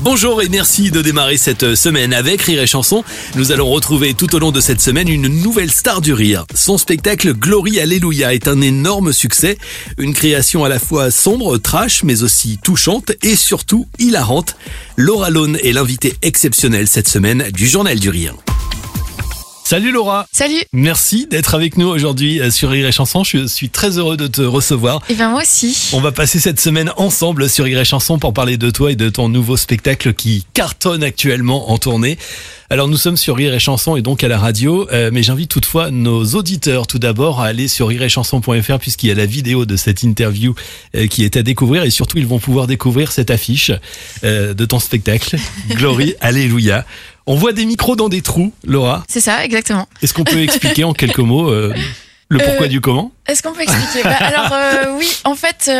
Bonjour et merci de démarrer cette semaine avec Rire et Chanson. Nous allons retrouver tout au long de cette semaine une nouvelle star du rire. Son spectacle Glory Alléluia est un énorme succès. Une création à la fois sombre, trash, mais aussi touchante et surtout hilarante. Laura Lone est l'invitée exceptionnelle cette semaine du Journal du Rire. Salut Laura Salut Merci d'être avec nous aujourd'hui euh, sur Rire et Chanson. Je suis très heureux de te recevoir. Et ben moi aussi. On va passer cette semaine ensemble sur Rire et Chanson pour parler de toi et de ton nouveau spectacle qui cartonne actuellement en tournée. Alors nous sommes sur Rire et Chanson et donc à la radio, euh, mais j'invite toutefois nos auditeurs tout d'abord à aller sur rireetchanson.fr puisqu'il y a la vidéo de cette interview euh, qui est à découvrir et surtout ils vont pouvoir découvrir cette affiche de ton spectacle Glory Alléluia. On voit des micros dans des trous, Laura. C'est ça, exactement. Est-ce qu'on peut expliquer en quelques mots euh, le pourquoi Euh, du comment? Est-ce qu'on peut expliquer? Bah, Alors euh, oui, en fait,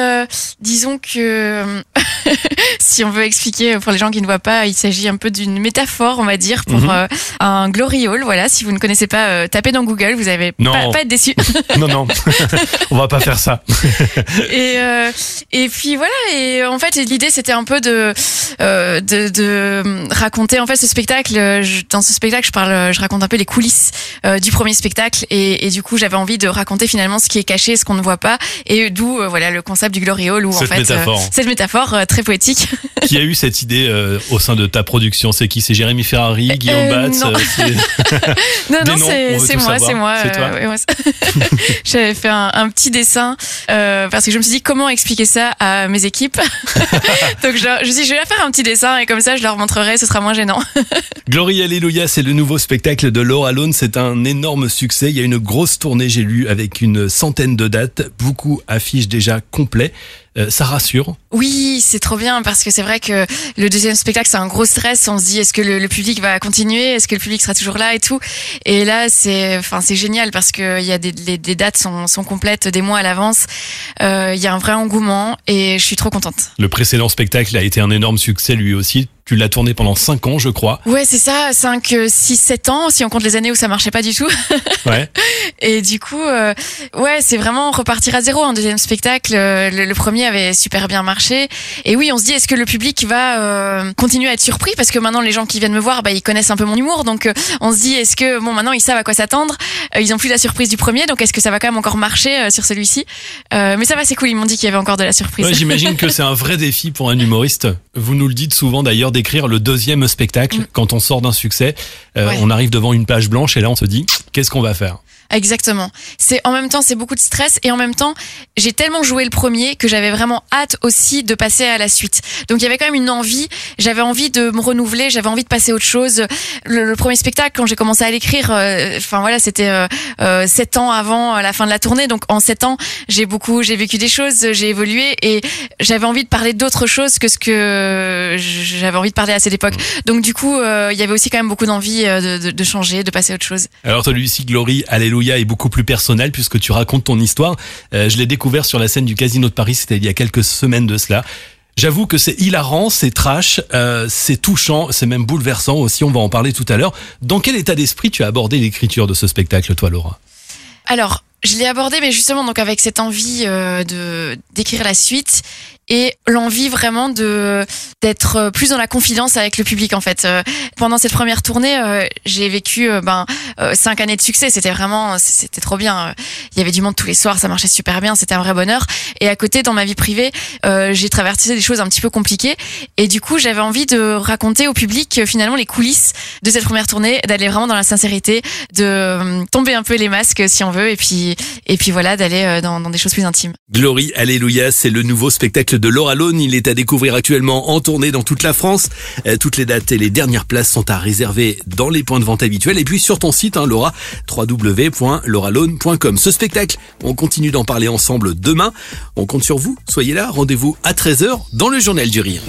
disons que si on veut expliquer pour les gens qui ne voient pas, il s'agit un peu d'une métaphore, on va dire, pour Mhm. euh, un glory hall. Voilà, si vous ne connaissez pas, euh, tapez dans Google, vous avez Non. pas, pas être déçu. Non, non, on va pas faire ça. et euh, et puis voilà. Et en fait, l'idée c'était un peu de, euh, de de raconter en fait ce spectacle. Je- dans ce spectacle, je parle, je raconte un peu les coulisses euh, du premier spectacle. Et, et du coup, j'avais envie de raconter finalement ce qui est caché, ce qu'on ne voit pas, et d'où euh, voilà le concept du glory hall. Où en fait, métaphore. cette métaphore euh, très poétique. Qui a eu cette idée euh, au sein de ta production? C'est qui? C'est Jérémy Ferrari, Guillaume Euh, Batz non. euh, Non, c'est moi, c'est moi. C'est toi euh, ouais, ouais, J'avais fait un, un petit dessin euh, parce que je me suis dit comment expliquer ça à mes équipes? Donc je, je me suis dit je vais faire un petit dessin et comme ça je leur montrerai, ce sera moins gênant. Glory Alléluia, c'est le nouveau spectacle de Laura Lone. C'est un énorme succès. Il y a une grosse tournée, j'ai lu, avec une centaine de dates. Beaucoup affichent déjà complets. Euh, ça rassure. Oui, c'est trop bien parce que c'est vrai que le deuxième spectacle c'est un gros stress. On se dit est-ce que le, le public va continuer, est-ce que le public sera toujours là et tout? Et là c'est, enfin c'est génial parce que il y a des, les- des dates sont, sont complètes des mois à l'avance. Euh, Il y a un vrai engouement et je suis trop contente. Le précédent spectacle a été un énorme succès lui aussi. Tu l'as tourné pendant 5 ans, je crois. Ouais, c'est ça, 5, 6, 7 ans, si on compte les années où ça marchait pas du tout. Ouais. Et du coup, euh, ouais, c'est vraiment repartir à zéro. Un deuxième spectacle, euh, le, le premier avait super bien marché. Et oui, on se dit, est-ce que le public va euh, continuer à être surpris? Parce que maintenant, les gens qui viennent me voir, bah, ils connaissent un peu mon humour. Donc, on se dit, est-ce que, bon, maintenant, ils savent à quoi s'attendre? Ils ont plus la surprise du premier. Donc, est-ce que ça va quand même encore marcher sur celui-ci? Mais ça va, c'est cool. Ils m'ont dit qu'il y avait encore de la surprise. Ouais, J'imagine que c'est un vrai défi pour un humoriste. Vous nous le dites souvent d'ailleurs d'écrire le deuxième spectacle Mm. quand on sort d'un succès. Euh, Ouais. On arrive devant une page blanche et là on se dit qu'est-ce qu'on va faire? Exactement. C'est en même temps c'est beaucoup de stress et en même temps j'ai tellement joué le premier que j'avais vraiment hâte aussi de passer à la suite. Donc il y avait quand même une envie. J'avais envie de me renouveler. J'avais envie de passer à autre chose. Le, premier spectacle quand j'ai commencé à l'écrire, euh, enfin voilà c'était euh, euh, sept ans avant la fin de la tournée. Donc en sept ans j'ai beaucoup j'ai vécu des choses, j'ai évolué et j'avais envie de parler d'autre chose que ce que j'avais envie de parler à cette époque. Donc du coup il y avait aussi quand même beaucoup d'envie de, de, de changer, de passer à autre chose. Alors celui-ci, Glory, Alléluia, est beaucoup plus personnel puisque tu racontes ton histoire. Euh, je l'ai découvert sur la scène du Casino de Paris, c'était il y a quelques semaines de cela. J'avoue que c'est hilarant, c'est trash, euh, c'est touchant, c'est même bouleversant aussi, on va en parler tout à l'heure. Dans quel état d'esprit tu as abordé l'écriture de ce spectacle, toi Laura? Alors, je l'ai abordé, mais justement, donc avec cette envie euh, de d'écrire la suite et l'envie vraiment de d'être euh, plus dans la confidence avec le public en fait. Euh, pendant cette première tournée, euh, j'ai vécu ben cinq années de succès. C'était vraiment, c'était trop bien. Il y avait du monde tous les soirs, ça marchait super bien, c'était un vrai bonheur. Et à côté, dans ma vie privée, j'ai traversé des choses un petit peu compliquées. Et du coup, j'avais envie de raconter au public finalement les coulisses de cette première tournée, d'aller vraiment dans la sincérité, de tomber un peu les masques si on veut, et puis et puis voilà, d'aller dans, dans des choses plus intimes. Glory, Alléluia, c'est le nouveau spectacle de Laura Lone. Il est à découvrir actuellement en tournée dans toute la France. Euh, toutes les dates et les dernières places sont à réserver dans les points de vente habituels et puis sur ton site, hein, Laura, www.lauralone.com. Ce spectacle, on continue d'en parler ensemble demain. On compte sur vous. Soyez là. Rendez-vous à 13h dans le Journal du Rire.